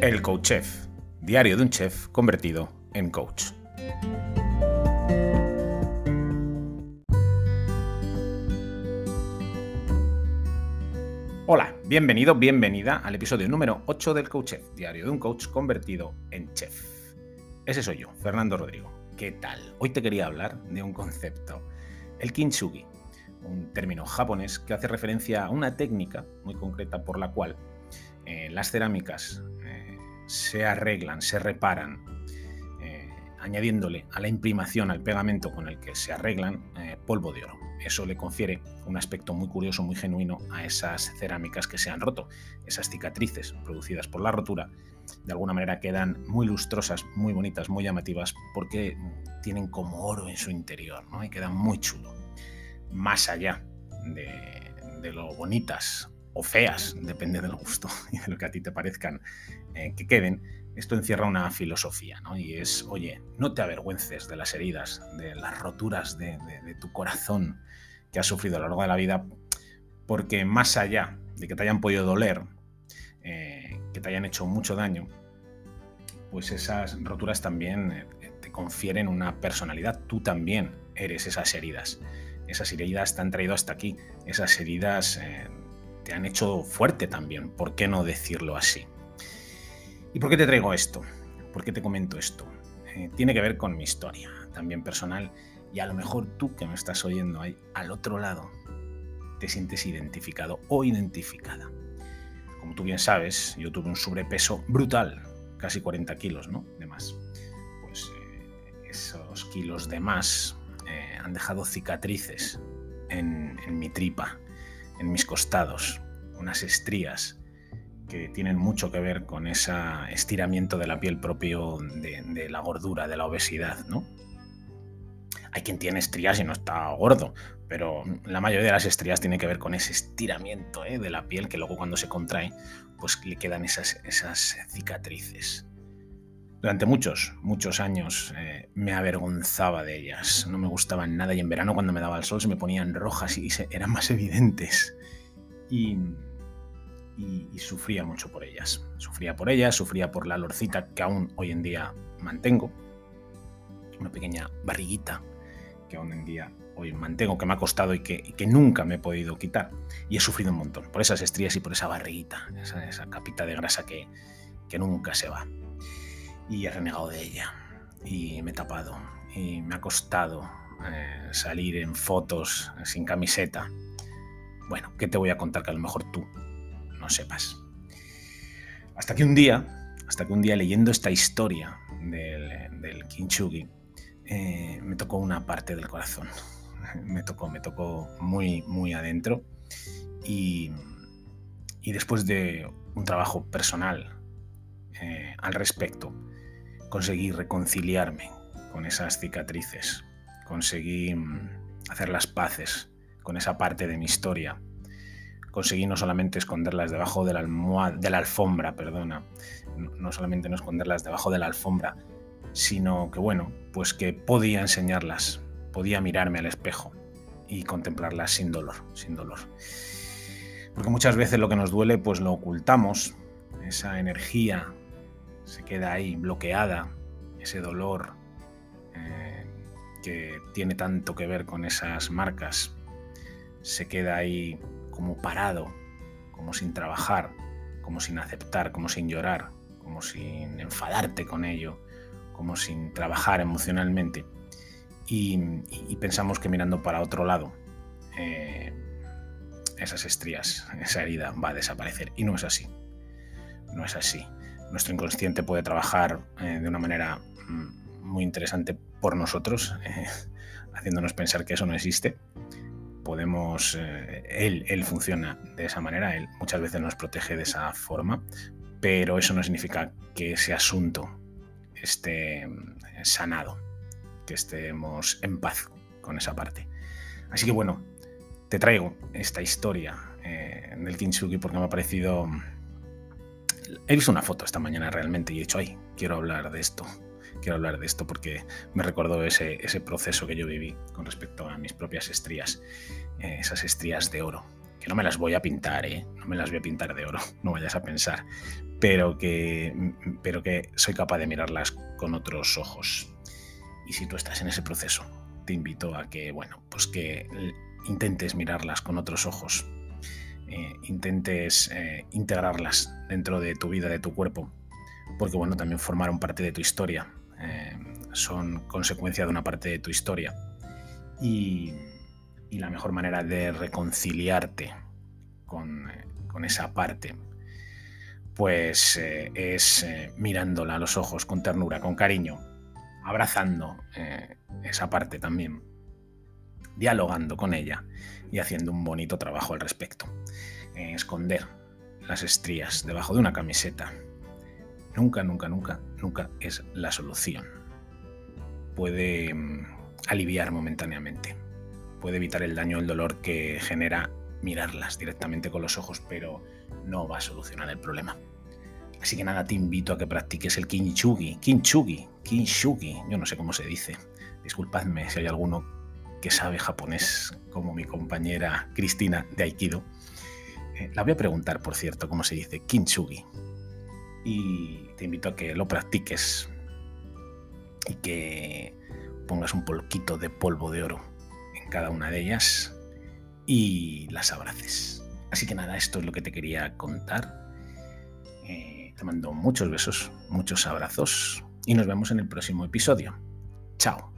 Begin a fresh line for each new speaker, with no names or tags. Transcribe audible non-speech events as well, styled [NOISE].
El Coach Chef, diario de un chef convertido en coach. Hola, bienvenido, bienvenida al episodio número 8 del Coach Chef, diario de un coach convertido en chef. Ese soy yo, Fernando Rodrigo. ¿Qué tal? Hoy te quería hablar de un concepto, el kintsugi, un término japonés que hace referencia a una técnica muy concreta por la cual eh, las cerámicas se arreglan, se reparan, eh, añadiéndole a la imprimación, al pegamento con el que se arreglan, polvo de oro. Eso le confiere un aspecto muy curioso, muy genuino a esas cerámicas que se han roto. Esas cicatrices producidas por la rotura, de alguna manera quedan muy lustrosas, muy bonitas, muy llamativas, porque tienen como oro en su interior, ¿no? Y quedan muy chulo más allá de, lo bonitas o feas, depende del gusto [LAUGHS] y de lo que a ti te parezcan eh, que queden, esto encierra una filosofía, ¿no? Y es, oye, no te avergüences de las heridas, de las roturas de, tu corazón que has sufrido a lo largo de la vida, porque más allá de que te hayan podido doler, eh, que te hayan hecho mucho daño, pues esas roturas también eh, te confieren una personalidad. Tú también eres esas heridas esas heridas te han traído hasta aquí, esas heridas te han hecho fuerte también, ¿por qué no decirlo así? ¿Y por qué te traigo esto? ¿Por qué te comento esto? Eh, tiene que ver con mi historia, también personal, y a lo mejor tú que me estás oyendo ahí al otro lado, te sientes identificado o identificada. Como tú bien sabes, yo tuve un sobrepeso brutal, casi 40 kilos, ¿no? De más. Pues eh, esos kilos de más han dejado cicatrices en, mi tripa, en mis costados, unas estrías que tienen mucho que ver con ese estiramiento de la piel propio de, la gordura, de la obesidad, ¿no? Hay quien tiene estrías y no está gordo, pero la mayoría de las estrías tiene que ver con ese estiramiento ¿eh? de la piel que luego cuando se contrae, pues le quedan esas, esas cicatrices. Durante muchos, muchos años eh, me avergonzaba de ellas, no me gustaban nada y en verano cuando me daba el sol se me ponían rojas y eran más evidentes. Y, sufría mucho por ellas. Sufría por ellas, sufría por la lorcita que aún hoy en día mantengo, una pequeña barriguita que aún en día hoy mantengo, que me ha costado y que, nunca me he podido quitar. Y he sufrido un montón por esas estrías y por esa barriguita, esa, capita de grasa que nunca se va y he renegado de ella y me he tapado y me ha costado eh, salir en fotos sin camiseta. Bueno, ¿qué te voy a contar que a lo mejor tú no sepas? Hasta que un día, hasta que un día leyendo esta historia del, del Kinchugi, eh, me tocó una parte del corazón. [LAUGHS] Me tocó, me tocó muy, muy adentro. Y, y después de un trabajo personal eh, al respecto, conseguí reconciliarme con esas cicatrices, conseguí mm, hacer las paces con esa parte de mi historia. Conseguí no solamente esconderlas debajo de la almohada, de la alfombra, perdona, no solamente no esconderlas debajo de la alfombra, sino que bueno, pues que podía enseñarlas, podía mirarme al espejo y contemplarlas sin dolor, sin dolor. Porque muchas veces lo que nos duele pues lo ocultamos, esa energía se queda ahí bloqueada, ese dolor eh, que tiene tanto que ver con esas marcas, se queda ahí como parado, como sin trabajar, como sin aceptar, como sin llorar, como sin enfadarte con ello, como sin trabajar emocionalmente. Y, pensamos que mirando para otro lado, eh, esas estrías, esa herida va a desaparecer. Y no es así. No es así nuestro inconsciente puede trabajar eh, de una manera mm, muy interesante por nosotros, eh, [LAUGHS] haciéndonos pensar que eso no existe. Podemos, eh, él, él funciona de esa manera, él muchas veces nos protege de esa forma, pero eso no significa que ese asunto esté mm, sanado, que estemos en paz con esa parte. Así que bueno, te traigo esta historia del Kintsugi porque me ha parecido he visto una foto esta mañana realmente y he dicho, ay, quiero hablar de esto. Quiero hablar de esto porque me recordó ese, ese proceso que yo viví con respecto a mis propias estrías, eh, esas estrías de oro que no me las voy a pintar, ¿eh? no me las voy a pintar de oro, [LAUGHS] no vayas a pensar, pero que, pero que soy capaz de mirarlas con otros ojos. Y si tú estás en ese proceso, te invito a que, bueno, pues que intentes mirarlas con otros ojos, eh, intentes eh, integrarlas dentro de tu vida, de tu cuerpo, porque bueno, también formaron parte de tu historia, eh, son consecuencia de una parte de tu historia. Y, la mejor manera de reconciliarte con, esa parte, pues es mirándola a los ojos con ternura, con cariño, abrazando esa parte también, dialogando con ella y haciendo un bonito trabajo al respecto. esconder las estrías debajo de una camiseta nunca, nunca, nunca, nunca es la solución. Puede mm, aliviar momentáneamente, puede evitar el daño el dolor que genera mirarlas directamente con los ojos, pero no va a solucionar el problema. Así que nada, te invito a que practiques el kinchugi, kinchugi, kinshugi, yo no sé cómo se dice. Disculpadme si hay alguno que sabe japonés, como mi compañera Cristina de Aikido. Eh, la voy a preguntar, por cierto, cómo se dice kinchugi y te invito a que lo practiques y que pongas un polquito de polvo de oro en cada una de ellas y las abraces. Así que nada, esto es lo que te quería contar. Eh, te mando muchos besos, muchos abrazos y nos vemos en el próximo episodio. Chao.